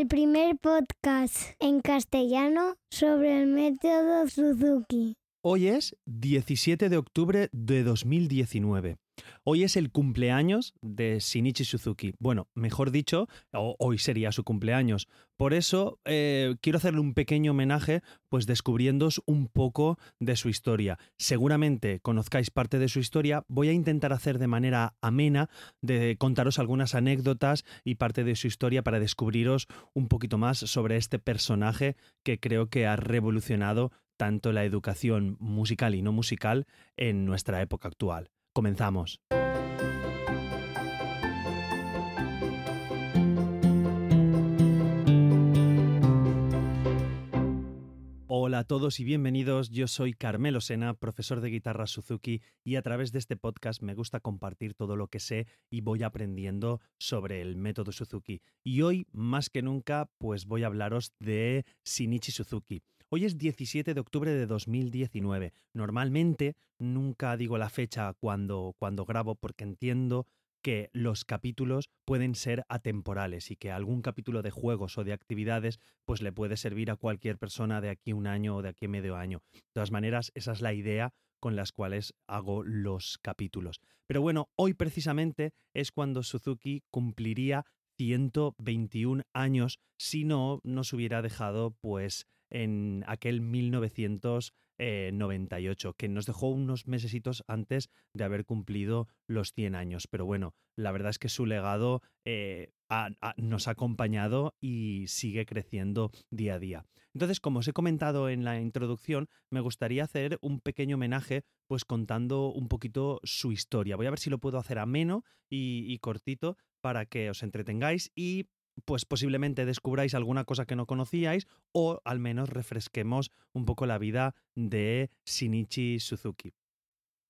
el primer podcast en castellano sobre el método Suzuki. Hoy es 17 de octubre de 2019. Hoy es el cumpleaños de Shinichi Suzuki. Bueno, mejor dicho, hoy sería su cumpleaños. Por eso eh, quiero hacerle un pequeño homenaje, pues descubriéndoos un poco de su historia. Seguramente conozcáis parte de su historia. Voy a intentar hacer de manera amena, de contaros algunas anécdotas y parte de su historia para descubriros un poquito más sobre este personaje que creo que ha revolucionado tanto la educación musical y no musical en nuestra época actual. Comenzamos. Hola a todos y bienvenidos. Yo soy Carmelo Sena, profesor de guitarra Suzuki, y a través de este podcast me gusta compartir todo lo que sé y voy aprendiendo sobre el método Suzuki. Y hoy, más que nunca, pues voy a hablaros de Shinichi Suzuki. Hoy es 17 de octubre de 2019. Normalmente nunca digo la fecha cuando, cuando grabo porque entiendo que los capítulos pueden ser atemporales y que algún capítulo de juegos o de actividades pues le puede servir a cualquier persona de aquí un año o de aquí medio año. De todas maneras, esa es la idea con las cuales hago los capítulos. Pero bueno, hoy precisamente es cuando Suzuki cumpliría 121 años si no nos hubiera dejado pues en aquel 1998, que nos dejó unos mesecitos antes de haber cumplido los 100 años. Pero bueno, la verdad es que su legado eh, nos ha acompañado y sigue creciendo día a día. Entonces, como os he comentado en la introducción, me gustaría hacer un pequeño homenaje, pues contando un poquito su historia. Voy a ver si lo puedo hacer ameno y cortito para que os entretengáis y pues posiblemente descubráis alguna cosa que no conocíais o al menos refresquemos un poco la vida de Shinichi Suzuki.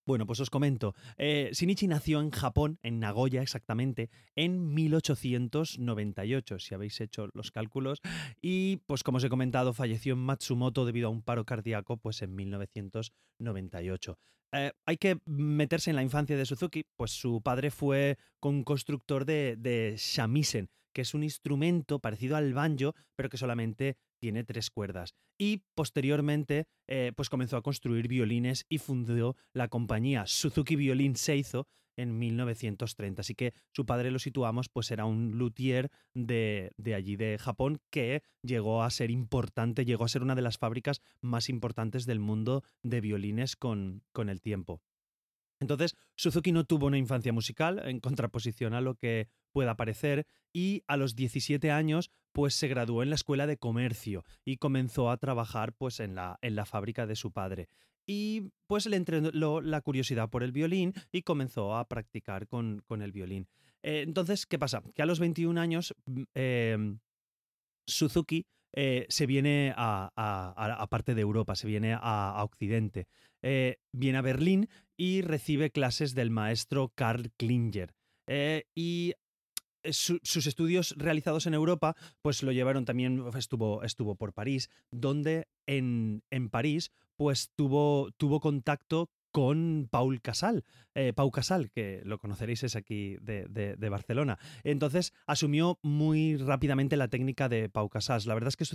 Bueno, pues os comento. Eh, Shinichi nació en Japón, en Nagoya exactamente, en 1898, si habéis hecho los cálculos. Y pues como os he comentado, falleció en Matsumoto debido a un paro cardíaco pues en 1998. Eh, hay que meterse en la infancia de Suzuki, pues su padre fue un constructor de, de shamisen, que es un instrumento parecido al banjo, pero que solamente tiene tres cuerdas. Y posteriormente, eh, pues comenzó a construir violines y fundó la compañía Suzuki Violin Seizo en 1930. Así que su padre lo situamos, pues era un luthier de, de, allí de Japón que llegó a ser importante, llegó a ser una de las fábricas más importantes del mundo de violines con, con el tiempo. Entonces, Suzuki no tuvo una infancia musical, en contraposición a lo que pueda parecer, y a los 17 años, pues se graduó en la escuela de comercio y comenzó a trabajar pues en la, en la fábrica de su padre. Y pues le entrenó la curiosidad por el violín y comenzó a practicar con, con el violín. Eh, entonces, ¿qué pasa? Que a los 21 años, mm, em, Suzuki eh, se viene a, parte de Europa, se viene a, Occidente. Eh, viene a Berlín y recibe clases del maestro Karl Klinger. y eh, sus estudios realizados en Europa, pues lo llevaron también, estuvo, estuvo por París, donde en, en París, pues tuvo, tuvo contacto con Paul Casal, eh, Pau Casal, que lo conoceréis es aquí de, de, Barcelona. Entonces asumió muy rápidamente la técnica de Pau Casals. La verdad es que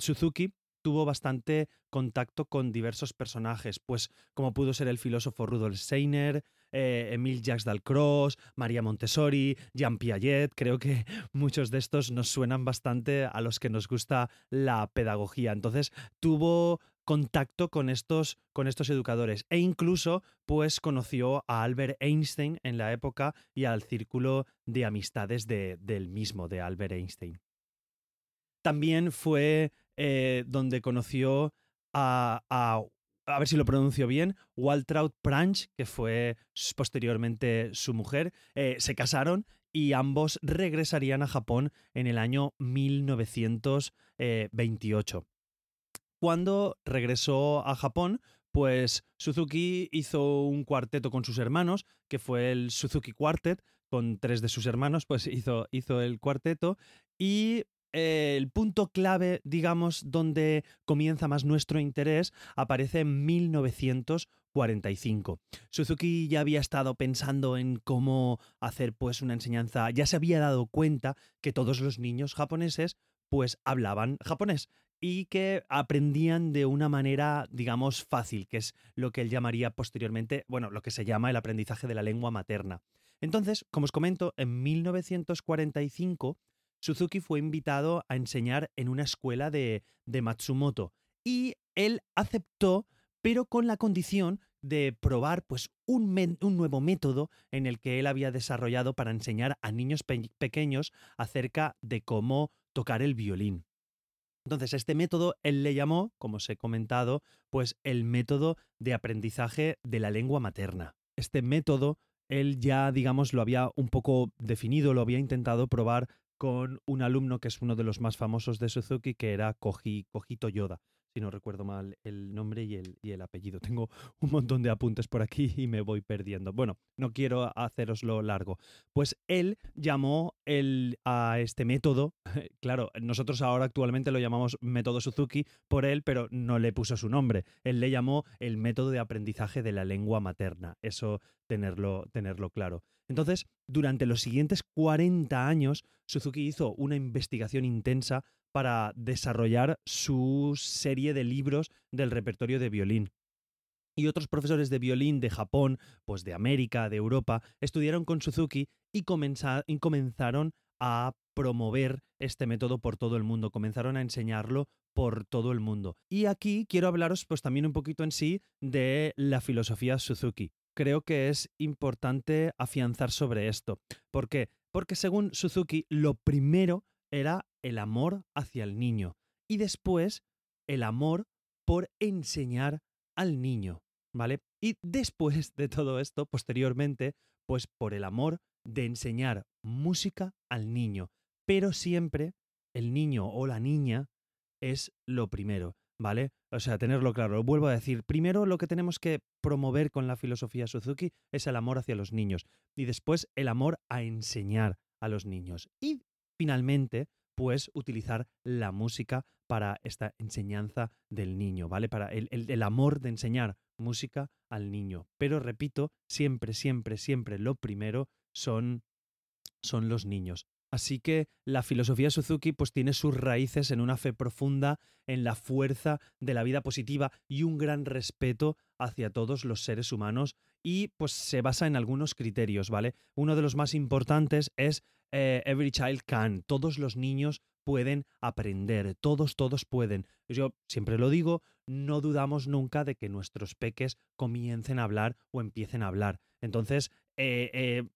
Suzuki tuvo bastante contacto con diversos personajes, pues como pudo ser el filósofo Rudolf Steiner, eh, Emile Jacques Dalcroze, María Montessori, Jean Piaget. Creo que muchos de estos nos suenan bastante a los que nos gusta la pedagogía. Entonces tuvo contacto con estos, con estos educadores e incluso pues conoció a Albert Einstein en la época y al círculo de amistades de, del mismo, de Albert Einstein. También fue eh, donde conoció a, a, ver si lo pronuncio bien, Waltraud Pranch, que fue posteriormente su mujer. Eh, se casaron y ambos regresarían a Japón en el año 1928. Cuando regresó a Japón, pues Suzuki hizo un cuarteto con sus hermanos, que fue el Suzuki Quartet, con tres de sus hermanos, pues hizo, hizo el cuarteto, y el punto clave, digamos, donde comienza más nuestro interés, aparece en 1945. Suzuki ya había estado pensando en cómo hacer pues una enseñanza, ya se había dado cuenta que todos los niños japoneses pues hablaban japonés y que aprendían de una manera, digamos, fácil, que es lo que él llamaría posteriormente, bueno, lo que se llama el aprendizaje de la lengua materna. Entonces, como os comento, en 1945 Suzuki fue invitado a enseñar en una escuela de, de Matsumoto y él aceptó, pero con la condición de probar pues, un, un, nuevo método en el que él había desarrollado para enseñar a niños pequeños acerca de cómo tocar el violín. Entonces, este método él le llamó, como os he comentado, pues el método de aprendizaje de la lengua materna. Este método él ya, digamos, lo había un poco definido, lo había intentado probar con un alumno que es uno de los más famosos de Suzuki, que era Koji, Kojito Yoda si no recuerdo mal el nombre y el, y el, apellido. Tengo un montón de apuntes por aquí y me voy perdiendo. Bueno, no quiero haceroslo largo. Pues él llamó el, a este método, claro, nosotros ahora actualmente lo llamamos método Suzuki por él, pero no le puso su nombre. Él le llamó el método de aprendizaje de la lengua materna. Eso tenerlo, tenerlo claro. Entonces, durante los siguientes 40 años, Suzuki hizo una investigación intensa para desarrollar su serie de libros del repertorio de violín. Y otros profesores de violín de Japón, pues de América, de Europa, estudiaron con Suzuki y, y comenzaron a promover este método por todo el mundo, comenzaron a enseñarlo por todo el mundo. Y aquí quiero hablaros pues también un poquito en sí de la filosofía Suzuki. Creo que es importante afianzar sobre esto. ¿Por qué? Porque según Suzuki, lo primero era el amor hacia el niño y después el amor por enseñar al niño, ¿vale? Y después de todo esto, posteriormente, pues por el amor de enseñar música al niño. Pero siempre el niño o la niña es lo primero, ¿vale? O sea, tenerlo claro. Vuelvo a decir, primero lo que tenemos que promover con la filosofía Suzuki es el amor hacia los niños y después el amor a enseñar a los niños. Y finalmente, pues utilizar la música para esta enseñanza del niño, ¿vale? Para el, amor de enseñar música al niño. Pero repito, siempre, siempre, siempre lo primero son, son los niños. Así que la filosofía Suzuki pues tiene sus raíces en una fe profunda en la fuerza de la vida positiva y un gran respeto hacia todos los seres humanos y pues se basa en algunos criterios, ¿vale? Uno de los más importantes es eh, Every Child Can, todos los niños pueden aprender, todos, todos pueden. Yo siempre lo digo, no dudamos nunca de que nuestros peques comiencen a hablar o empiecen a hablar. Entonces, eh, eh,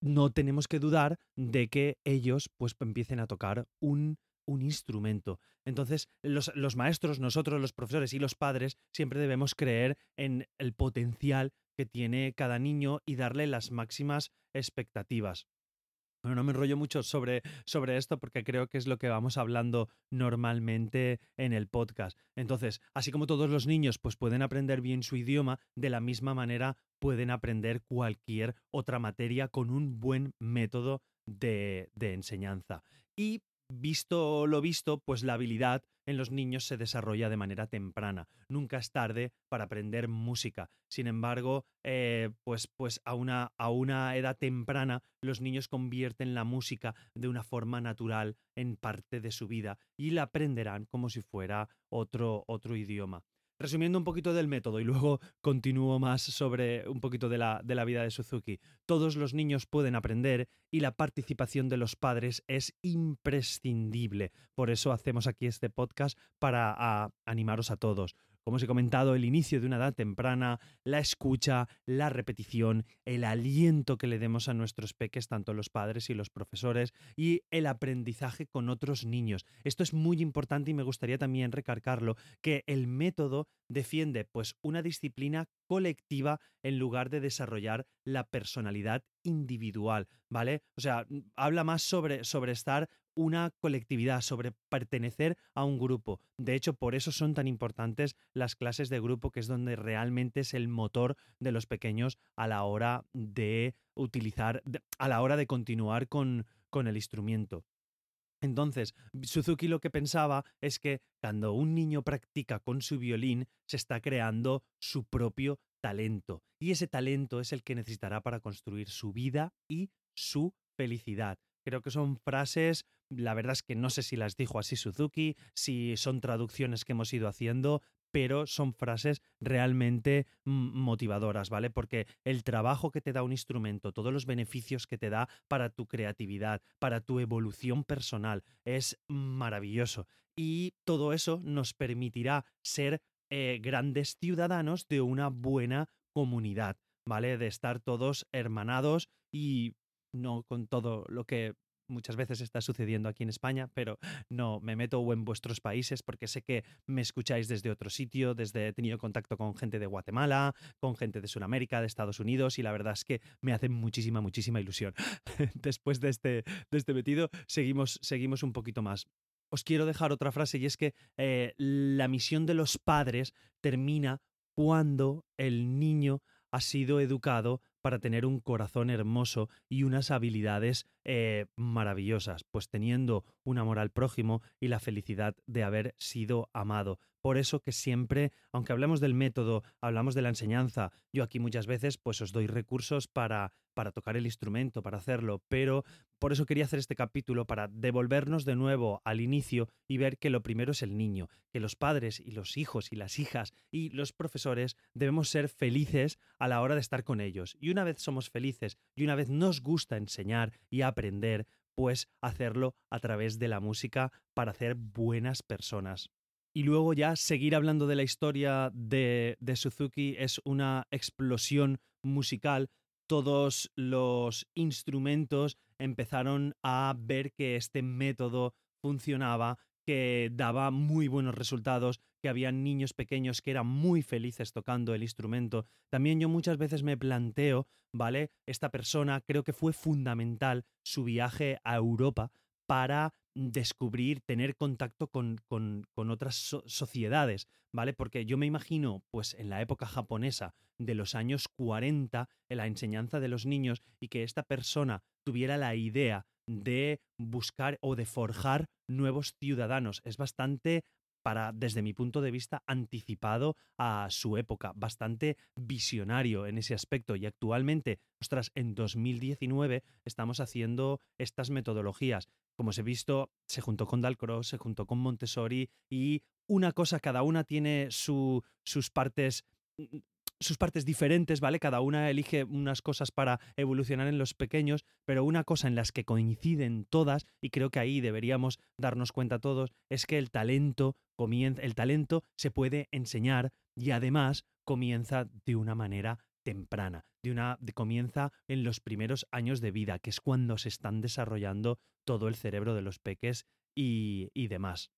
no tenemos que dudar de que ellos pues empiecen a tocar un, un instrumento. Entonces, los, los, maestros, nosotros, los profesores y los padres, siempre debemos creer en el potencial que tiene cada niño y darle las máximas expectativas. Bueno, no me enrollo mucho sobre, sobre esto porque creo que es lo que vamos hablando normalmente en el podcast. Entonces, así como todos los niños pues pueden aprender bien su idioma, de la misma manera pueden aprender cualquier otra materia con un buen método de, enseñanza. Y visto lo visto, pues la habilidad en los niños se desarrolla de manera temprana. Nunca es tarde para aprender música. Sin embargo, eh, pues, pues a, una, a una edad temprana los niños convierten la música de una forma natural en parte de su vida y la aprenderán como si fuera otro, otro idioma. Resumiendo un poquito del método y luego continúo más sobre un poquito de la, de la vida de Suzuki. Todos los niños pueden aprender y la participación de los padres es imprescindible. Por eso hacemos aquí este podcast para animaros a todos como os he comentado, el inicio de una edad temprana, la escucha, la repetición, el aliento que le demos a nuestros peques, tanto los padres y los profesores, y el aprendizaje con otros niños. Esto es muy importante y me gustaría también recargarlo, que el método defiende pues una disciplina colectiva en lugar de desarrollar la personalidad individual, ¿vale? O sea, habla más sobre, sobre estar una colectividad, sobre pertenecer a un grupo. De hecho, por eso son tan importantes las clases de grupo, que es donde realmente es el motor de los pequeños a la hora de utilizar, a la hora de continuar con, con el instrumento. Entonces, Suzuki lo que pensaba es que cuando un niño practica con su violín, se está creando su propio talento. Y ese talento es el que necesitará para construir su vida y su felicidad. Creo que son frases La verdad es que no sé si las dijo así Suzuki, si son traducciones que hemos ido haciendo, pero son frases realmente motivadoras, ¿vale? Porque el trabajo que te da un instrumento, todos los beneficios que te da para tu creatividad, para tu evolución personal, es maravilloso. Y todo eso nos permitirá ser eh, grandes ciudadanos de una buena comunidad, ¿vale? De estar todos hermanados y no con todo lo que muchas veces está sucediendo aquí en España, pero no me meto en vuestros países porque sé que me escucháis desde otro sitio, desde he tenido contacto con gente de Guatemala, con gente de Sudamérica, de Estados Unidos y la verdad es que me hace muchísima, muchísima ilusión. Después de este, de este metido, seguimos, seguimos un poquito más. Os quiero dejar otra frase y es que eh, la misión de los padres termina cuando el niño ha sido educado para tener un corazón hermoso y unas habilidades eh, maravillosas, pues teniendo un amor al prójimo y la felicidad de haber sido amado. Por eso que siempre, aunque hablemos del método, hablamos de la enseñanza, yo aquí muchas veces pues os doy recursos para, para tocar el instrumento, para hacerlo, pero por eso quería hacer este capítulo, para devolvernos de nuevo al inicio y ver que lo primero es el niño, que los padres y los hijos y las hijas y los profesores debemos ser felices a la hora de estar con ellos. Y una vez somos felices y una vez nos gusta enseñar y aprender, pues hacerlo a través de la música para hacer buenas personas. Y luego ya seguir hablando de la historia de, Suzuki es una explosión musical. Todos los instrumentos empezaron a ver que este método funcionaba, que daba muy buenos resultados, que había niños pequeños que eran muy felices tocando el instrumento. También yo muchas veces me planteo, ¿vale? Esta persona creo que fue fundamental su viaje a Europa para descubrir, tener contacto con, con, otras sociedades, ¿vale? Porque yo me imagino, pues en la época japonesa de los años 40, en la enseñanza de los niños, y que esta persona tuviera la idea de buscar o de forjar nuevos ciudadanos. Es bastante para, desde mi punto de vista, anticipado a su época, bastante visionario en ese aspecto. Y actualmente, ostras, en 2019 estamos haciendo estas metodologías como os he visto, se juntó con Dalcross, se juntó con Montessori y una cosa, cada una tiene sus partes mm, sus partes diferentes, ¿vale? Cada una elige unas cosas para evolucionar en los pequeños, pero una cosa en las que coinciden todas, y creo que ahí deberíamos darnos cuenta todos, es que el talento comienza, el talento se puede enseñar y además comienza de una manera temprana, de una comienza en los primeros años de vida, que es cuando se están desarrollando todo el cerebro de los peques y, y demás.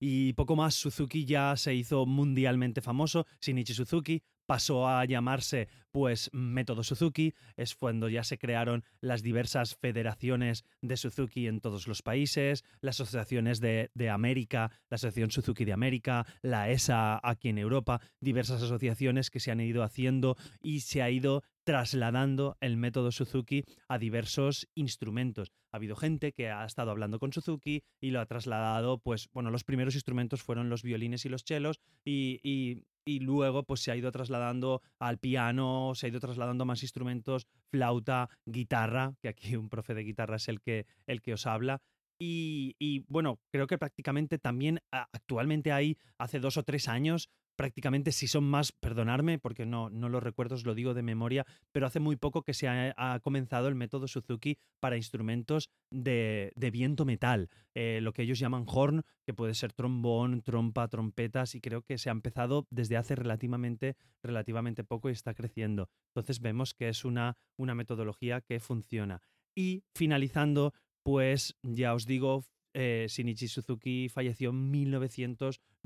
Y poco más, Suzuki ya se hizo mundialmente famoso. Shinichi Suzuki pasó a llamarse pues Método Suzuki, es cuando ya se crearon las diversas federaciones de Suzuki en todos los países, las asociaciones de, de, América, la Asociación Suzuki de América, la ESA aquí en Europa, diversas asociaciones que se han ido haciendo y se ha ido trasladando el método Suzuki a diversos instrumentos. Ha habido gente que ha estado hablando con Suzuki y lo ha trasladado, pues, bueno, los primeros instrumentos fueron los violines y los chelos y, y, y luego pues se ha ido trasladando al piano, se ha ido trasladando más instrumentos, flauta, guitarra, que aquí un profe de guitarra es el que, el que os habla. Y, y, bueno, creo que prácticamente también actualmente hay, hace dos o tres años, prácticamente si son más, perdonarme porque no, no lo recuerdo, os lo digo de memoria, pero hace muy poco que se ha, comenzado el método Suzuki para instrumentos de, viento metal, eh, lo que ellos llaman horn, que puede ser trombón, trompa, trompetas, y creo que se ha empezado desde hace relativamente, relativamente poco y está creciendo. Entonces vemos que es una, una metodología que funciona. Y finalizando, pues ya os digo, eh, Shinichi Suzuki falleció en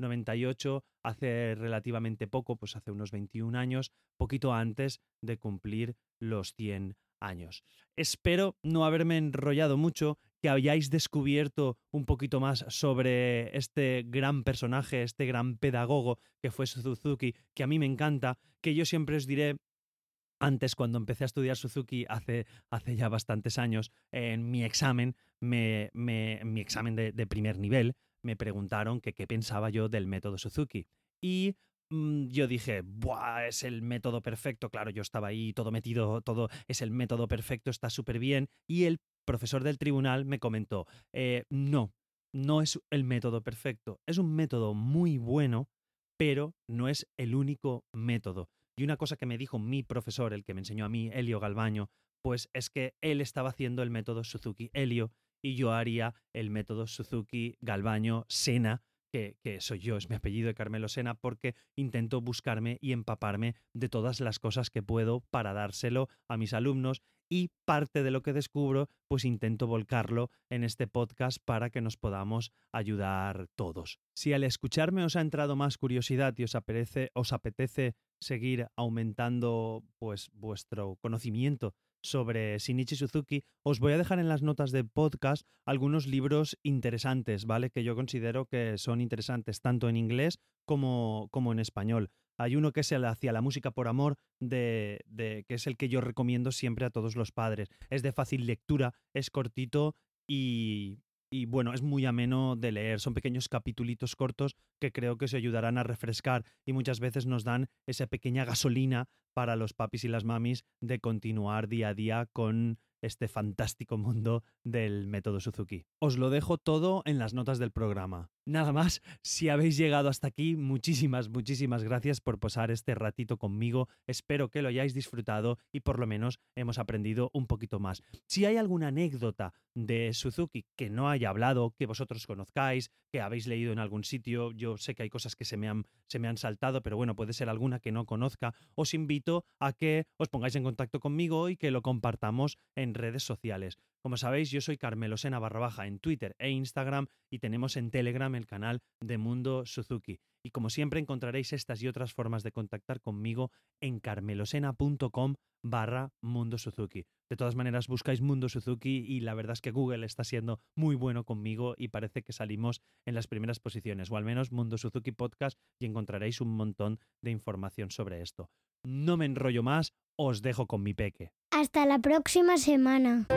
1998, hace relativamente poco, pues hace unos 21 años, poquito antes de cumplir los 100 años. Espero no haberme enrollado mucho, que hayáis descubierto un poquito más sobre este gran personaje, este gran pedagogo que fue Suzuki, que a mí me encanta, que yo siempre os diré antes, cuando empecé a estudiar Suzuki hace, hace ya bastantes años, en mi examen, me, mi examen de, primer nivel, me preguntaron qué pensaba yo del método Suzuki. Y mm, yo dije, Buah, es el método perfecto. Claro, yo estaba ahí todo metido, todo es el método perfecto, está súper bien. Y el profesor del tribunal me comentó, eh, no, no es el método perfecto, es un método muy bueno, pero no es el único método. Y una cosa que me dijo mi profesor, el que me enseñó a mí, Helio Galbaño, pues es que él estaba haciendo el método Suzuki Helio y yo haría el método Suzuki Galbaño Sena, que, que, soy yo, es mi apellido de Carmelo Sena, porque intento buscarme y empaparme de todas las cosas que puedo para dárselo a mis alumnos y parte de lo que descubro, pues intento volcarlo en este podcast para que nos podamos ayudar todos. Si al escucharme os ha entrado más curiosidad y os apetece, os apetece seguir aumentando pues vuestro conocimiento sobre Shinichi Suzuki, os voy a dejar en las notas del podcast algunos libros interesantes, ¿vale? Que yo considero que son interesantes tanto en inglés como, como en español. Hay uno que es el Hacia la música por amor, de, de, que es el que yo recomiendo siempre a todos los padres. Es de fácil lectura, es cortito y, y bueno, es muy ameno de leer. Son pequeños capitulitos cortos que creo que se ayudarán a refrescar y muchas veces nos dan esa pequeña gasolina para los papis y las mamis de continuar día a día con este fantástico mundo del método Suzuki. Os lo dejo todo en las notas del programa. Nada más, si habéis llegado hasta aquí, muchísimas, muchísimas gracias por pasar este ratito conmigo. Espero que lo hayáis disfrutado y por lo menos hemos aprendido un poquito más. Si hay alguna anécdota de Suzuki que no haya hablado, que vosotros conozcáis, que habéis leído en algún sitio, yo sé que hay cosas que se me han, se me han saltado, pero bueno, puede ser alguna que no conozca, os invito a que os pongáis en contacto conmigo y que lo compartamos en redes sociales. Como sabéis, yo soy Carmelo Sena barra baja en Twitter e Instagram y tenemos en Telegram el canal de Mundo Suzuki. Y como siempre encontraréis estas y otras formas de contactar conmigo en carmelosena.com barra Mundo Suzuki. De todas maneras, buscáis Mundo Suzuki y la verdad es que Google está siendo muy bueno conmigo y parece que salimos en las primeras posiciones, o al menos Mundo Suzuki Podcast, y encontraréis un montón de información sobre esto. No me enrollo más, os dejo con mi peque. Hasta la próxima semana.